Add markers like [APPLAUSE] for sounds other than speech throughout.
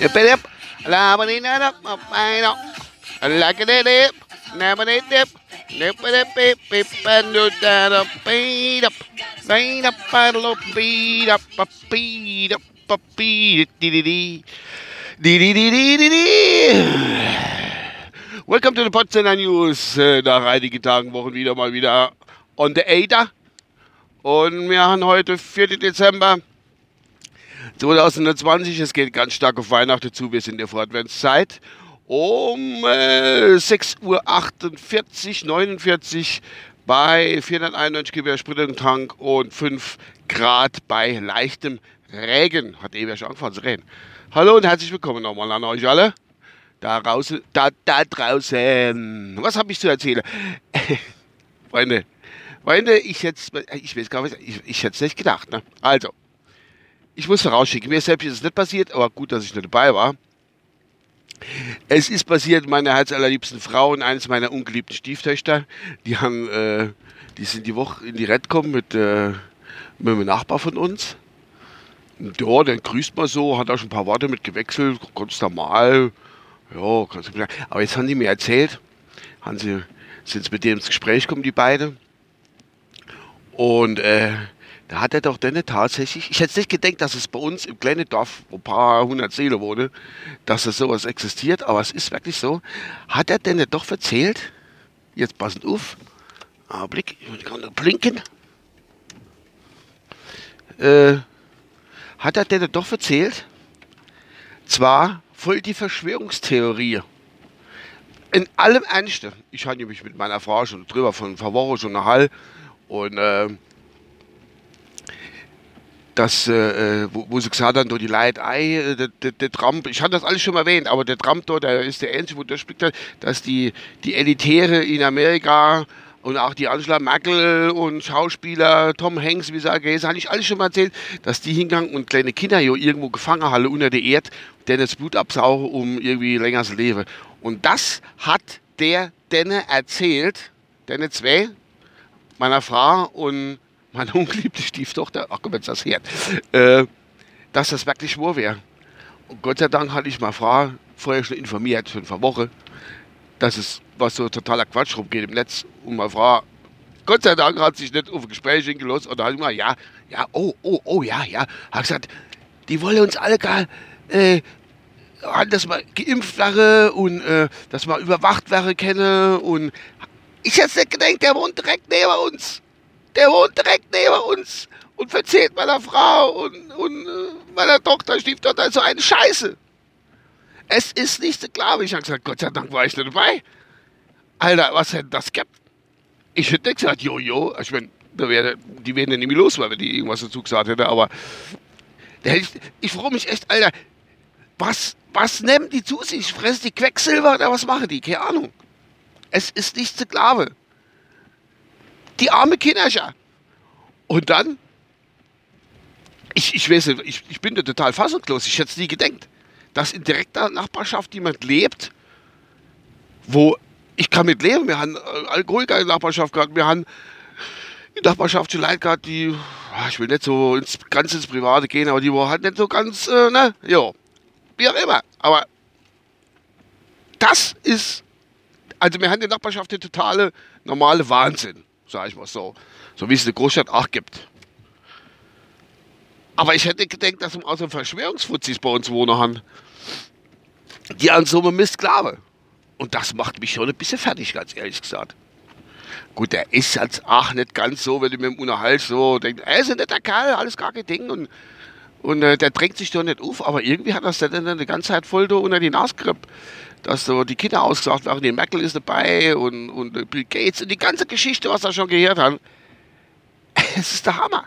Dip-a-dip, labba-dee-na-dup, up-a-dee-dup, like-a-dee-dip, nabba-dee-dip, got a beat-up, beat-up, paddle-up, beat-up, beat-up, beat-dee-dee-dee, dee-dee-dee-dee-dee-dee. Welcome to the Potsdamer News. Nach einigen Tagen, Wochen wieder mal wieder. On the Ada. Und wir haben heute 4. Dezember 2020. Es geht ganz stark auf Weihnachten zu. Wir sind in der Voradventszeit. Um äh, 6.48 Uhr, 49 bei 491 Gewehr Sprit im Tank und 5 Grad bei leichtem Regen. Hat eben schon angefangen zu reden. Hallo und herzlich willkommen nochmal an euch alle. Da draußen, da, da draußen. Was habe ich zu erzählen? [LAUGHS] Freunde, Freunde, ich jetzt, ich weiß gar nicht, ich, ich hätte es nicht gedacht. Ne? Also, ich muss vorausschicken, mir selbst ist es nicht passiert, aber gut, dass ich nicht dabei war. Es ist passiert, meine herzallerliebsten Frau und eines meiner ungeliebten Stieftöchter, die haben, äh, die sind die Woche in die Rett gekommen mit, äh, mit einem Nachbar von uns. Und ja, der grüßt mal so, hat auch schon ein paar Worte mit gewechselt, ganz normal. Ja, mir sagen. Aber jetzt haben die mir erzählt, haben sie, sind mit dem ins Gespräch gekommen, die beiden. Und äh, da hat er doch dann tatsächlich, ich hätte nicht gedacht, dass es bei uns im kleinen Dorf, wo ein paar hundert Seelen wohnen, dass es sowas existiert, aber es ist wirklich so. Hat er denn doch erzählt, jetzt passend auf, Augenblick, ich kann blinken, äh, hat er denn doch erzählt, zwar voll die Verschwörungstheorie. In allem Ernste. Ich habe mich mit meiner Frau schon drüber von vor Woche schon eine Hall und äh, das, äh, wo, wo sie gesagt haben, die Leute, ei, äh, der, der, der Trump, ich hatte das alles schon mal erwähnt, aber der Trump dort, der ist der Einzige, wo der spricht, dass die, die Elitäre in Amerika und auch die Angela Merkel und Schauspieler, Tom Hanks, wie sage ich, habe ich alles schon mal erzählt, dass die hingegangen und kleine Kinder hier irgendwo gefangen haben unter der Erde, denen das Blut absaugen, um irgendwie länger zu leben. Und das hat der denen erzählt, denen zwei, meiner Frau und meiner [LAUGHS] ungeliebten Stieftochter, ach komm, jetzt das hört, äh, dass das wirklich wahr wäre. Und Gott sei Dank hatte ich meine Frau vorher schon informiert, schon vor Woche, dass es was so totaler Quatsch rumgeht im Netz. Und meine Frau, Gott sei Dank, hat sich nicht auf ein Gespräch hingelassen. Und da hat ich mal, ja, ja, oh, oh, oh, ja, ja. Hat gesagt, die wollen uns alle gar, äh, dass wir geimpft wäre und äh, dass wir überwacht wäre kenne. Und ich hätte nicht gedacht, der wohnt direkt neben uns. Der wohnt direkt neben uns und verzählt meiner Frau und, und äh, meiner Tochter, Stieftochter so eine Scheiße. Es ist nicht so klar. Ich habe gesagt, Gott sei Dank war ich nicht dabei. Alter, was hätte das gehabt? Ich hätte gesagt, jojo. Ich meine, da wäre, die wären ja nicht mehr los, weil die irgendwas dazu gesagt hätte. Aber ich, ich freue mich echt, Alter. Was, was nehmen die zu sich? Fressen die Quecksilber oder was machen die? Keine Ahnung. Es ist nicht glauben. Die arme Kinderscher. Und dann, ich, ich weiß nicht, ich, ich bin da total fassungslos. Ich hätte es nie gedacht, dass in direkter Nachbarschaft jemand lebt, wo ich kann mit leben. Wir haben äh, Alkoholiker in der Nachbarschaft gehabt. Wir haben in der Nachbarschaft schon Leute gehabt, die, ich will nicht so ins, ganz ins Private gehen, aber die waren halt nicht so ganz, äh, ne, ja, wie auch immer. Aber das ist, also wir haben der Nachbarschaft den totale, normale Wahnsinn, sag ich mal so. So wie es in der Großstadt auch gibt. Aber ich hätte gedacht, dass wir außer Verschwörungsfuzis bei uns wohnen haben, die an so einem Mist glauben. Und das macht mich schon ein bisschen fertig, ganz ehrlich gesagt. Gut, der ist jetzt auch nicht ganz so, wenn du mit dem Unterhalt so denkst, er ist ein netter Kerl, alles gar kein Ding. Und, und äh, der drängt sich doch nicht auf, aber irgendwie hat das dann eine ganze Zeit voll da unter die Nase gekriegt. Dass so die Kinder ausgesagt werden, die Merkel ist dabei und, und Bill Gates und die ganze Geschichte, was wir schon gehört haben. [LAUGHS] Es ist der Hammer.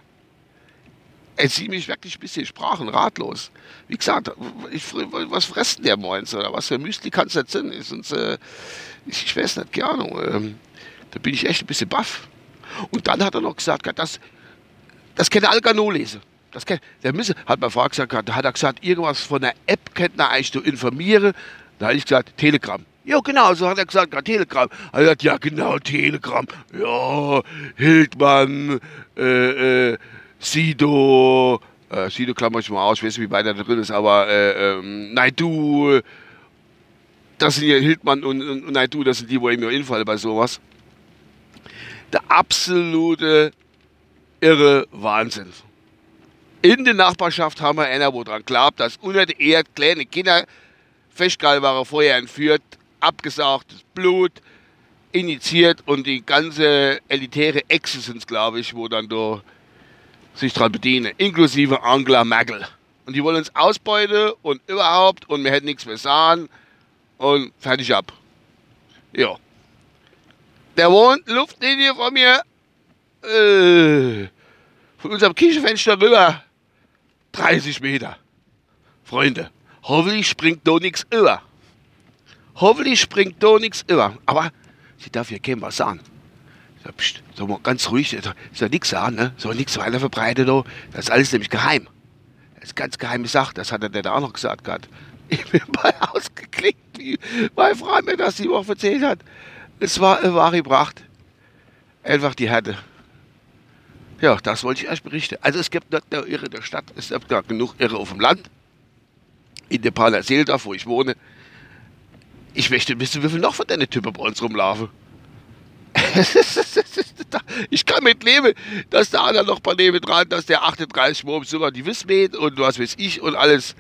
Es zieht mich wirklich ein bisschen sprachenratlos. Wie gesagt, ich, was fressen der morgens oder was für Müsli kann es nicht sein? Sonst, äh, ich, ich weiß nicht, keine Ahnung. Ähm, da bin ich echt ein bisschen baff. Und dann hat er noch gesagt, das, das kann Algano lesen. Das kann, der müsse, hat meine Frau gesagt, hat er gesagt, irgendwas von der App könnte er eigentlich informieren. Da habe ich gesagt, Telegram. Ja, genau, so hat er gesagt, ja, Telegram. Er hat gesagt, ja, genau, Telegram. Ja, Hildmann, äh, äh, Sido, äh, Sido klammer ich mal aus, ich weiß nicht, wie weit da drin ist, aber äh, ähm, Naidu, das sind ja Hildmann und, und, und Naidu, das sind die, wo ich mir infallen bei sowas. Der absolute irre Wahnsinn. In der Nachbarschaft haben wir einer, wo dran glaubt, dass unter der Erde kleine Kinder festgehalten waren, vorher entführt, abgesaugtes Blut, initiiert und die ganze elitäre sind glaube ich, wo dann da sich dran bedienen, inklusive Angela Merkel. Und die wollen uns ausbeuten und überhaupt und wir hätten nichts mehr sagen und fertig ab. Ja. Der wohnt Luftlinie von mir, äh, von unserem Küchenfenster rüber, 30 Meter. Freunde, hoffentlich springt da nichts über. Hoffentlich springt da nichts über. Aber sie darf hier keinem was sagen. So, pst, so mal ganz ruhig, soll, nichts sagen, ne? Soll nichts weiter verbreiten, da. Das ist alles nämlich geheim. Das ist ganz geheime Sache, das hat er der da auch noch gesagt gerade. [LAUGHS] Ich bin mal [LAUGHS] ausgeklickt, wie meine Frau mir das die Woche erzählt hat. Es war eine wahre Pracht. Einfach die Härte. Ja, das wollte ich erst berichten. Also es gibt nicht nur Irre in der Stadt, es gibt gar genug Irre auf dem Land. In der Paler Seeldorf, wo ich wohne. Ich möchte wissen, wie viel noch von deinen Typen bei uns rumlaufen. [LAUGHS] ich kann mit leben, dass der andere noch bei neben dran, dass der 38 Mal sogar die Wissmet und was weiß ich und alles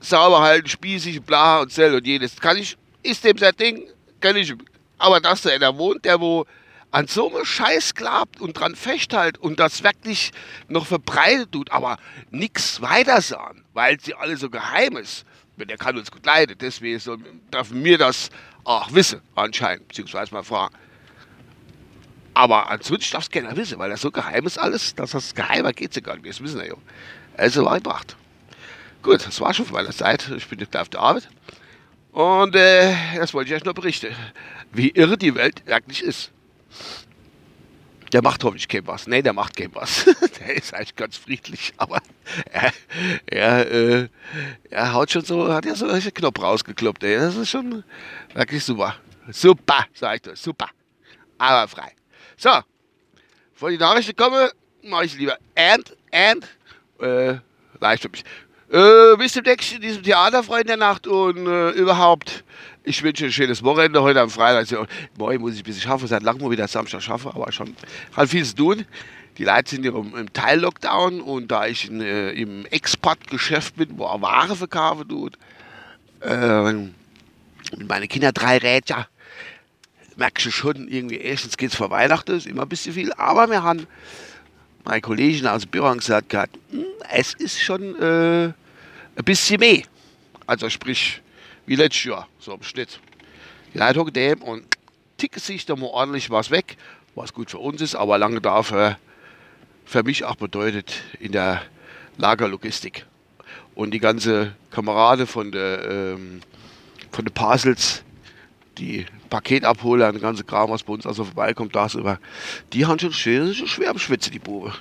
sauber halten, spießig, bla und sell und jedes. Kann ich, ist dem sein Ding, kann ich. Aber dass da einer wohnt, der wo an so einem Scheiß glaubt und dran festhält und das wirklich noch verbreitet tut, aber nichts weiter sagen, weil sie alle so geheim ist. Der kann uns gut leiden, deswegen soll, darf mir das auch wissen, anscheinend, beziehungsweise mal fragen. Aber ansonsten darf es keiner wissen, weil das so geheim ist alles, dass das geheimer geht ja gar nicht. Das wissen wir ja. Also war gebracht. Gut, das war schon von meiner Zeit. Ich bin jetzt auf der Arbeit. Und äh, das wollte ich euch nur berichten, wie irre die Welt wirklich ist. Der macht hoffentlich kein was. Nee, der macht kein was. [LAUGHS] der ist eigentlich ganz friedlich, aber er, er, äh, er haut schon so, hat ja so einen Knopf rausgekloppt. Ey. Das ist schon wirklich super. Super, sag ich dir, super. Aber frei. So, bevor die Nachrichten kommen, mache ich lieber and, and, äh, leicht für mich. Äh, bis zum nächsten, diesem Theaterfreund der Nacht und äh, überhaupt, ich wünsche ein schönes Wochenende heute am Freitag. Morgen muss ich ein bisschen schaffen, seit langem wieder Samstag schaffe, aber schon hat viel zu tun. Die Leute sind ja im, im Teil-Lockdown und da ich in, äh, im Export-Geschäft bin, wo er Ware verkaufen tut, äh, mit meinen Kindern drei Rädchen, merkst du schon, irgendwie, erstens geht es vor Weihnachten, ist immer ein bisschen viel, aber wir haben, meine Kollegin aus dem Büro gesagt, hm, es ist schon äh, ein bisschen mehr. Also sprich, wie letztes Jahr, so im Schnitt. Die hocken dem und ticken sich da mal ordentlich was weg, was gut für uns ist, aber lange dafür für mich auch bedeutet in der Lagerlogistik. Und die ganze Kamerade von der, ähm, von den Parcels, die Paketabholer, der ganze Kram, was bei uns also vorbeikommt, da über, die haben schon schwer, schon schwer am Schwitzen, die Bube.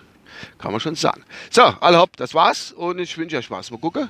Kann man schon sagen. So, alle hopp, das war's und ich wünsche euch Spaß. Mal gucken.